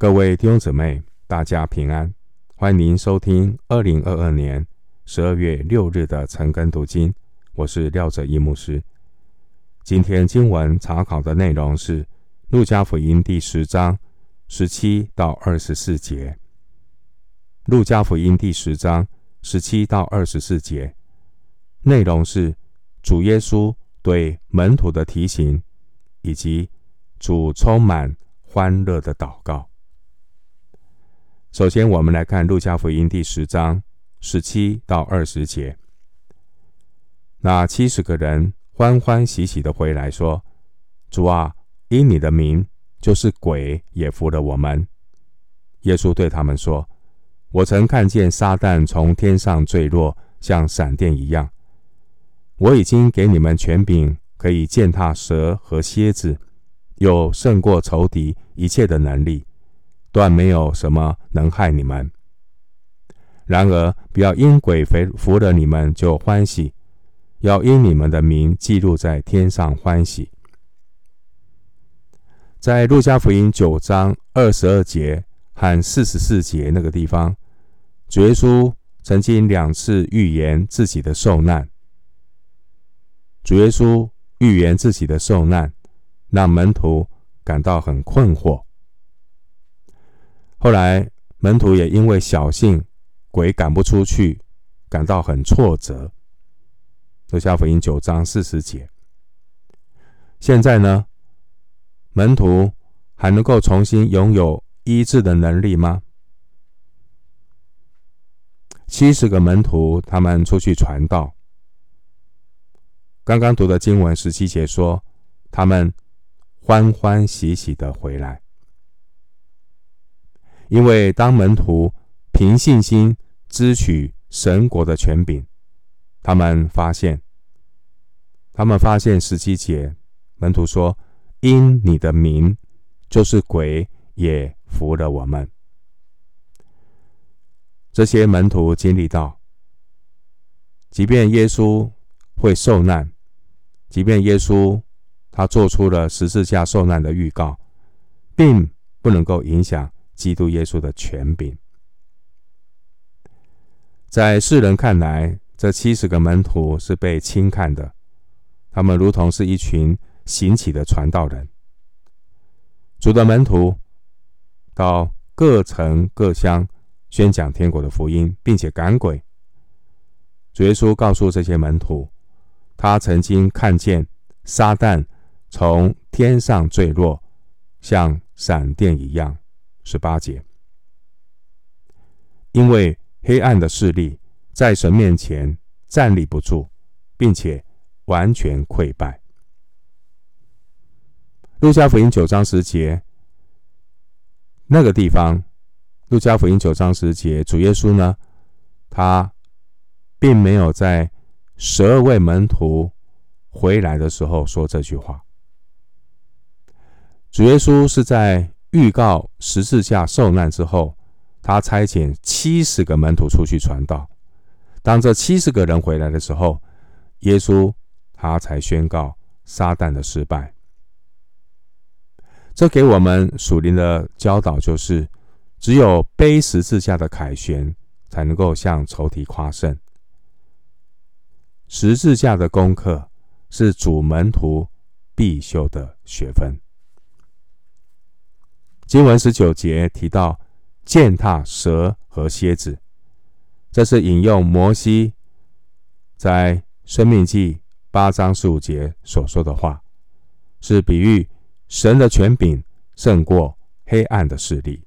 各位弟兄姊妹，大家平安！欢迎您收听二零二二年十二月六日的晨更读经，我是廖哲一牧师。今天经文查考的内容是《路加福音》第十章十七到二十四节，《路加福音》第十章十七到二十四节内容是主耶稣对门徒的提醒，以及主充满欢乐的祷告。首先，我们来看《路加福音》第十章十七到二十节。那七十个人欢欢喜喜的回来说：“主啊，因你的名，就是鬼也服了我们。”耶稣对他们说：“我曾看见撒旦从天上坠落，像闪电一样。我已经给你们权柄，可以践踏蛇和蝎子，有胜过仇敌一切的能力。”断没有什么能害你们。然而，不要因鬼肥服了你们就欢喜，要因你们的名记录在天上欢喜。在路加福音九章二十二节和四十四节那个地方，主耶稣曾经两次预言自己的受难。主耶稣预言自己的受难，让门徒感到很困惑。后来，门徒也因为小幸，鬼赶不出去，感到很挫折。路加福音九章四十节。现在呢，门徒还能够重新拥有医治的能力吗？七十个门徒他们出去传道。刚刚读的经文十七节说，他们欢欢喜喜的回来。因为当门徒凭信心支取神国的权柄，他们发现，他们发现十七节，门徒说：“因你的名，就是鬼也服了我们。”这些门徒经历到，即便耶稣会受难，即便耶稣他做出了十字架受难的预告，并不能够影响。基督耶稣的权柄，在世人看来，这七十个门徒是被轻看的，他们如同是一群行乞的传道人。主的门徒到各城各乡宣讲天国的福音，并且赶鬼。主耶稣告诉这些门徒，他曾经看见撒旦从天上坠落，像闪电一样。十八节，因为黑暗的势力在神面前站立不住，并且完全溃败。路加福音九章十节，那个地方，路加福音九章十节，主耶稣呢，他并没有在十二位门徒回来的时候说这句话。主耶稣是在。预告十字架受难之后，他差遣七十个门徒出去传道。当这七十个人回来的时候，耶稣他才宣告撒旦的失败。这给我们属灵的教导就是：只有背十字架的凯旋，才能够向仇敌夸胜。十字架的功课是主门徒必修的学分。经文十九节提到践踏蛇和蝎子，这是引用摩西在申命记八章十五节所说的话，是比喻神的权柄胜过黑暗的势力。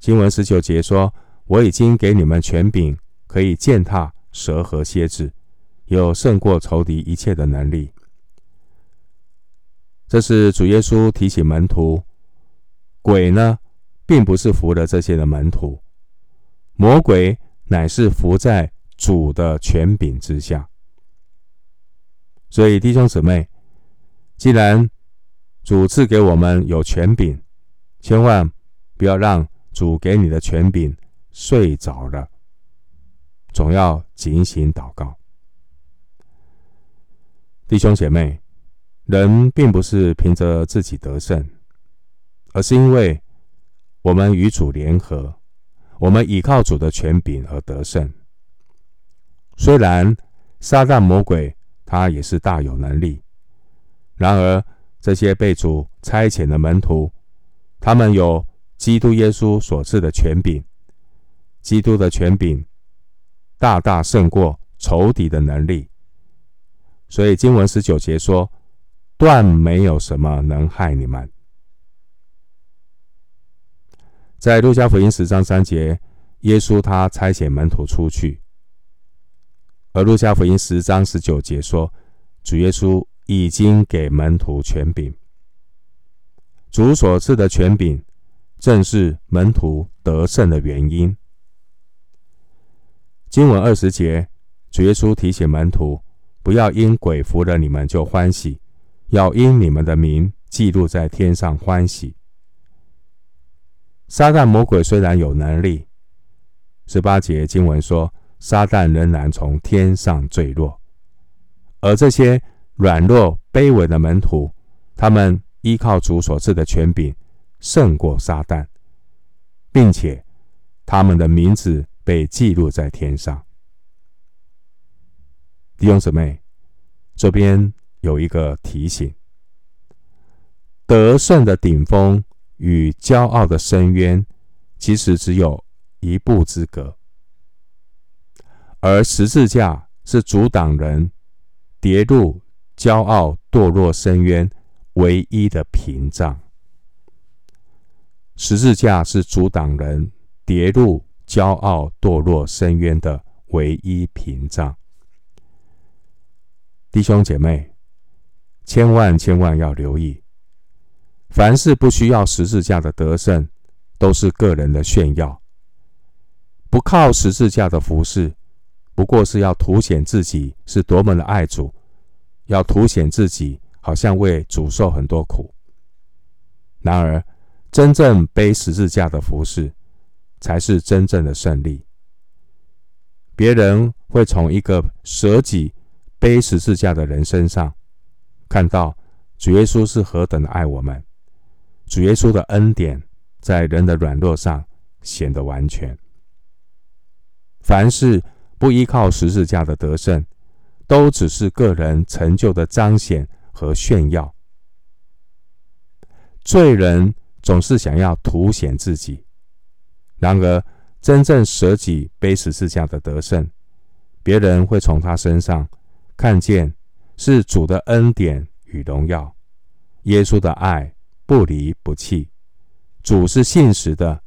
经文十九节说：“我已经给你们权柄，可以践踏蛇和蝎子，有胜过仇敌一切的能力。”这是主耶稣提醒门徒。鬼呢，并不是服了这些的门徒，魔鬼乃是服在主的权柄之下。所以弟兄姊妹，既然主赐给我们有权柄，千万不要让主给你的权柄睡着了，总要警醒祷告。弟兄姐妹，人并不是凭着自己得胜。而是因为我们与主联合，我们倚靠主的权柄而得胜。虽然撒旦魔鬼他也是大有能力，然而这些被主差遣的门徒，他们有基督耶稣所赐的权柄，基督的权柄大大胜过仇敌的能力。所以经文十九节说：“断没有什么能害你们。”在路加福音十章三节，耶稣他差遣门徒出去。而路加福音十章十九节说，主耶稣已经给门徒权柄，主所赐的权柄，正是门徒得胜的原因。经文二十节，主耶稣提醒门徒，不要因鬼服了你们就欢喜，要因你们的名记录在天上欢喜。撒旦魔鬼虽然有能力，十八节经文说。撒旦仍然从天上坠落，而这些软弱卑微的门徒，他们依靠主所赐的权柄，胜过撒旦，并且他们的名字被记录在天上。弟兄姊妹，这边有一个提醒：得胜的顶峰与骄傲的深渊，其实只有一步之隔。而十字架是阻挡人跌入骄傲堕落深渊唯一的屏障。十字架是阻挡人跌入骄傲堕落深渊的唯一屏障。弟兄姐妹，千万千万要留意，凡是不需要十字架的得胜，都是个人的炫耀。不靠十字架的服饰。不过是要凸显自己是多么的爱主，要凸显自己好像为主受很多苦。然而，真正背十字架的服饰，才是真正的胜利。别人会从一个舍己背十字架的人身上，看到主耶稣是何等的爱我们，主耶稣的恩典在人的软弱上显得完全。凡事。不依靠十字架的得胜，都只是个人成就的彰显和炫耀。罪人总是想要凸显自己，然而真正舍己背十字架的得胜，别人会从他身上看见是主的恩典与荣耀，耶稣的爱不离不弃，主是信实的，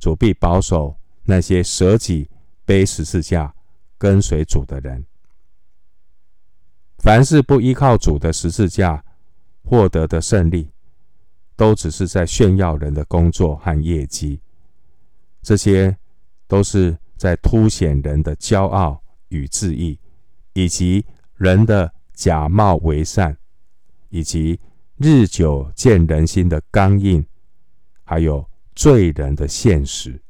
主必保守那些舍己背十字架。跟随主的人，凡是不依靠主的十字架获得的胜利，都只是在炫耀人的工作和业绩。这些都是在凸显人的骄傲与自义，以及人的假冒为善，以及日久见人心的刚硬，还有罪人的现实。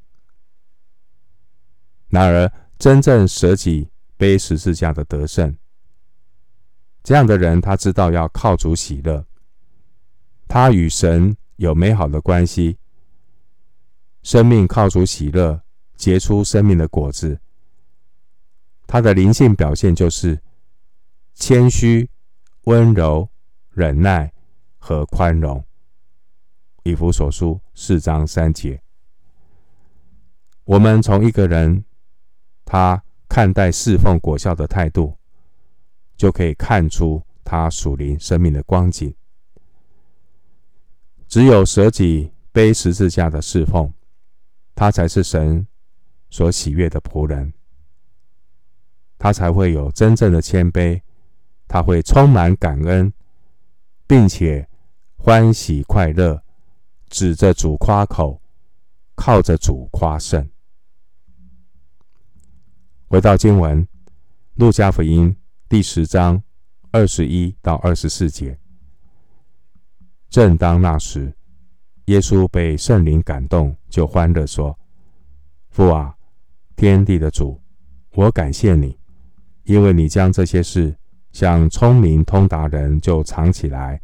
然而，真正舍己背十字架的得胜，这样的人，他知道要靠主喜乐，他与神有美好的关系，生命靠主喜乐，结出生命的果子。他的灵性表现就是谦虚、温柔、忍耐和宽容。以弗所书四章三节，我们从一个人。他看待侍奉果效的态度，就可以看出他属灵生命的光景。只有舍己背十字架的侍奉，他才是神所喜悦的仆人。他才会有真正的谦卑，他会充满感恩，并且欢喜快乐，指着主夸口，靠着主夸胜。回到经文，《路加福音》第十章二十一到二十四节。正当那时，耶稣被圣灵感动，就欢乐说：“父啊，天地的主，我感谢你，因为你将这些事向聪明通达人就藏起来，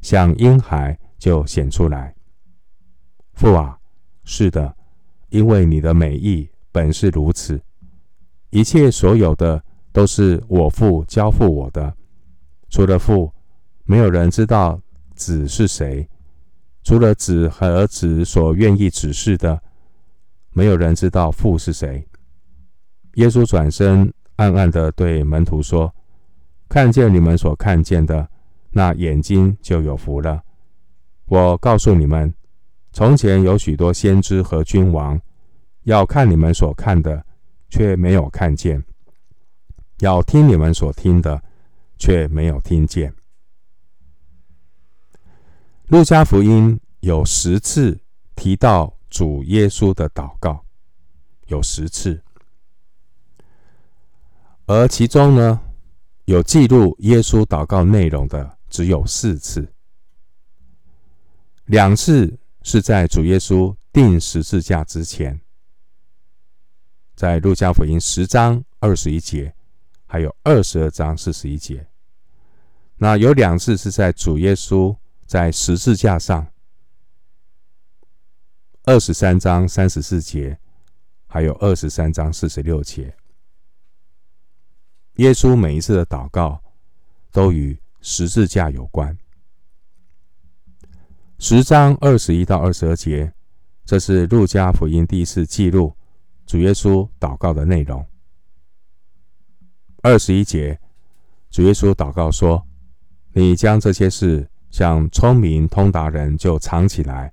像婴孩就显出来。父啊，是的，因为你的美意本是如此。一切所有的都是我父交付我的，除了父，没有人知道子是谁；除了子和子所愿意指示的，没有人知道父是谁。耶稣转身，暗暗地对门徒说：“看见你们所看见的，那眼睛就有福了。我告诉你们，从前有许多先知和君王，要看你们所看的。”却没有看见，要听你们所听的，却没有听见。路加福音有十次提到主耶稣的祷告，有十次，而其中呢，有记录耶稣祷告内容的只有四次，两次是在主耶稣钉十字架之前。在路加福音十章二十一节，还有二十二章四十一节，那有两次是在主耶稣在十字架上，二十三章三十四节，还有二十三章四十六节。耶稣每一次的祷告都与十字架有关。十章二十一到二十二节，这是路加福音第一次记录。主耶稣祷告的内容，二十一节，主耶稣祷告说：“你将这些事向聪明通达人就藏起来，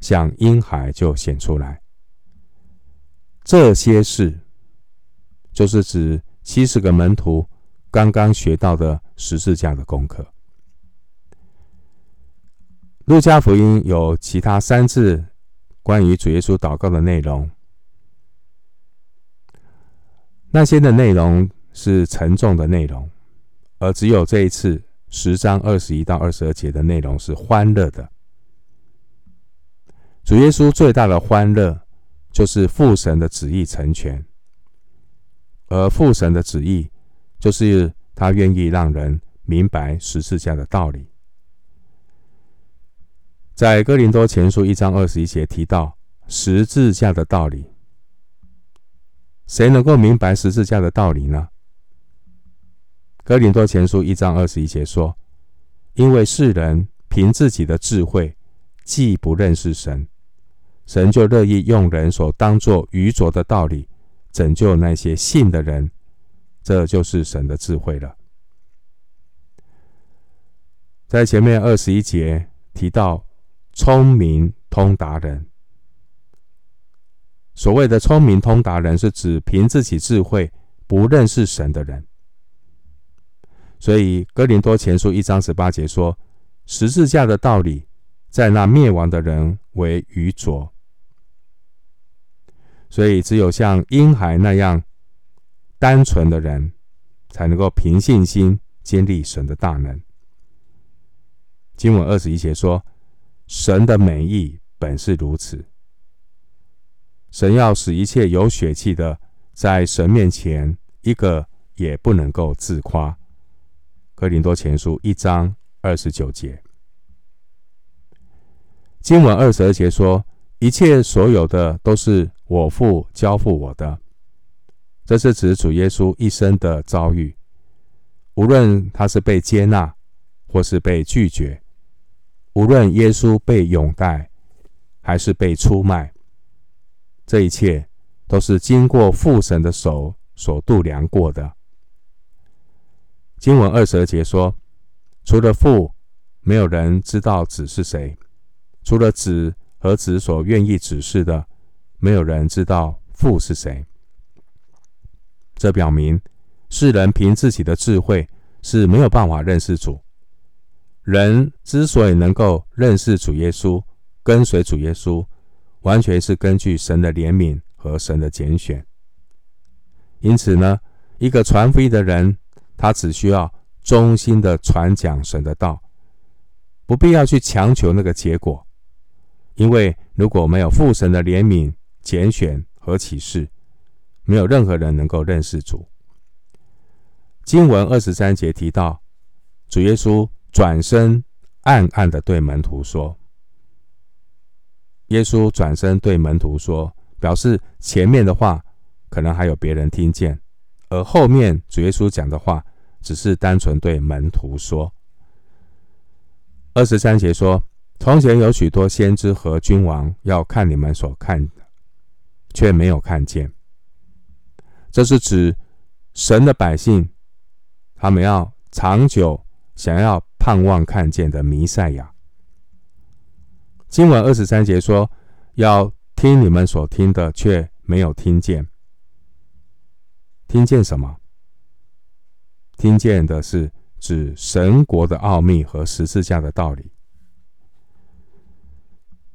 向婴孩就显出来。这些事，就是指七十个门徒刚刚学到的十字架的功课。路加福音有其他三次关于主耶稣祷告的内容。”那些的内容是沉重的内容，而只有这一次十章二十一到二十二节的内容是欢乐的。主耶稣最大的欢乐就是父神的旨意成全，而父神的旨意就是他愿意让人明白十字架的道理。在哥林多前书一章二十一节提到十字架的道理。谁能够明白十字架的道理呢？哥林多前书一章二十一节说：“因为世人凭自己的智慧，既不认识神，神就乐意用人所当作愚拙的道理，拯救那些信的人。这就是神的智慧了。”在前面二十一节提到聪明通达人。所谓的聪明通达人，是指凭自己智慧不认识神的人。所以哥林多前书一章十八节说：“十字架的道理，在那灭亡的人为愚拙。”所以只有像婴孩那样单纯的人，才能够凭信心经历神的大能。经文二十一节说：“神的美意本是如此。”神要使一切有血气的，在神面前一个也不能够自夸。哥林多前书一章二十九节，经文二十二节说：“一切所有的都是我父交付我的。”这是指主耶稣一生的遭遇，无论他是被接纳或是被拒绝，无论耶稣被拥戴还是被出卖。这一切都是经过父神的手所度量过的。经文二十二节说：“除了父，没有人知道子是谁；除了子和子所愿意指示的，没有人知道父是谁。”这表明，世人凭自己的智慧是没有办法认识主。人之所以能够认识主耶稣，跟随主耶稣。完全是根据神的怜悯和神的拣选，因此呢，一个传福音的人，他只需要忠心的传讲神的道，不必要去强求那个结果，因为如果没有父神的怜悯、拣选和启示，没有任何人能够认识主。经文二十三节提到，主耶稣转身暗暗的对门徒说。耶稣转身对门徒说，表示前面的话可能还有别人听见，而后面主耶稣讲的话只是单纯对门徒说。二十三节说：“从前有许多先知和君王要看你们所看的，却没有看见。”这是指神的百姓，他们要长久想要盼望看见的弥赛亚。经文二十三节说：“要听你们所听的，却没有听见。听见什么？听见的是指神国的奥秘和十字架的道理。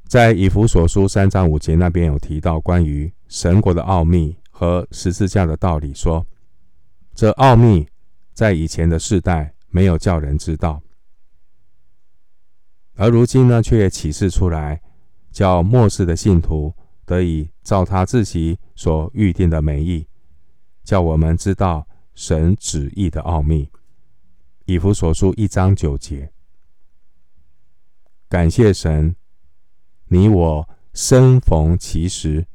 在以弗所书三章五节那边有提到关于神国的奥秘和十字架的道理，说这奥秘在以前的世代没有叫人知道。”而如今呢，却启示出来，叫末世的信徒得以照他自己所预定的美意，叫我们知道神旨意的奥秘。以弗所书一章九节，感谢神，你我生逢其时，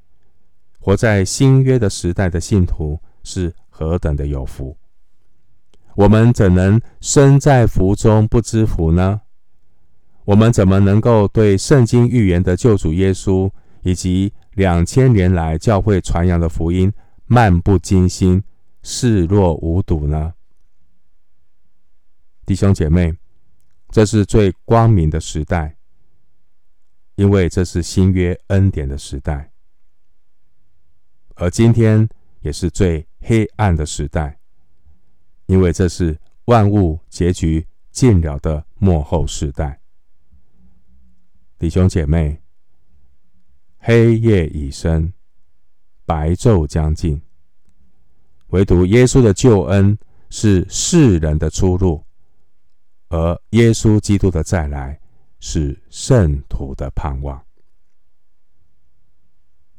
活在新约的时代的信徒是何等的有福！我们怎能身在福中不知福呢？我们怎么能够对圣经预言的救主耶稣，以及两千年来教会传扬的福音漫不经心、视若无睹呢？弟兄姐妹，这是最光明的时代，因为这是新约恩典的时代；而今天也是最黑暗的时代，因为这是万物结局尽了的末后时代。弟兄姐妹，黑夜已深，白昼将近，唯独耶稣的救恩是世人的出路，而耶稣基督的再来是圣徒的盼望。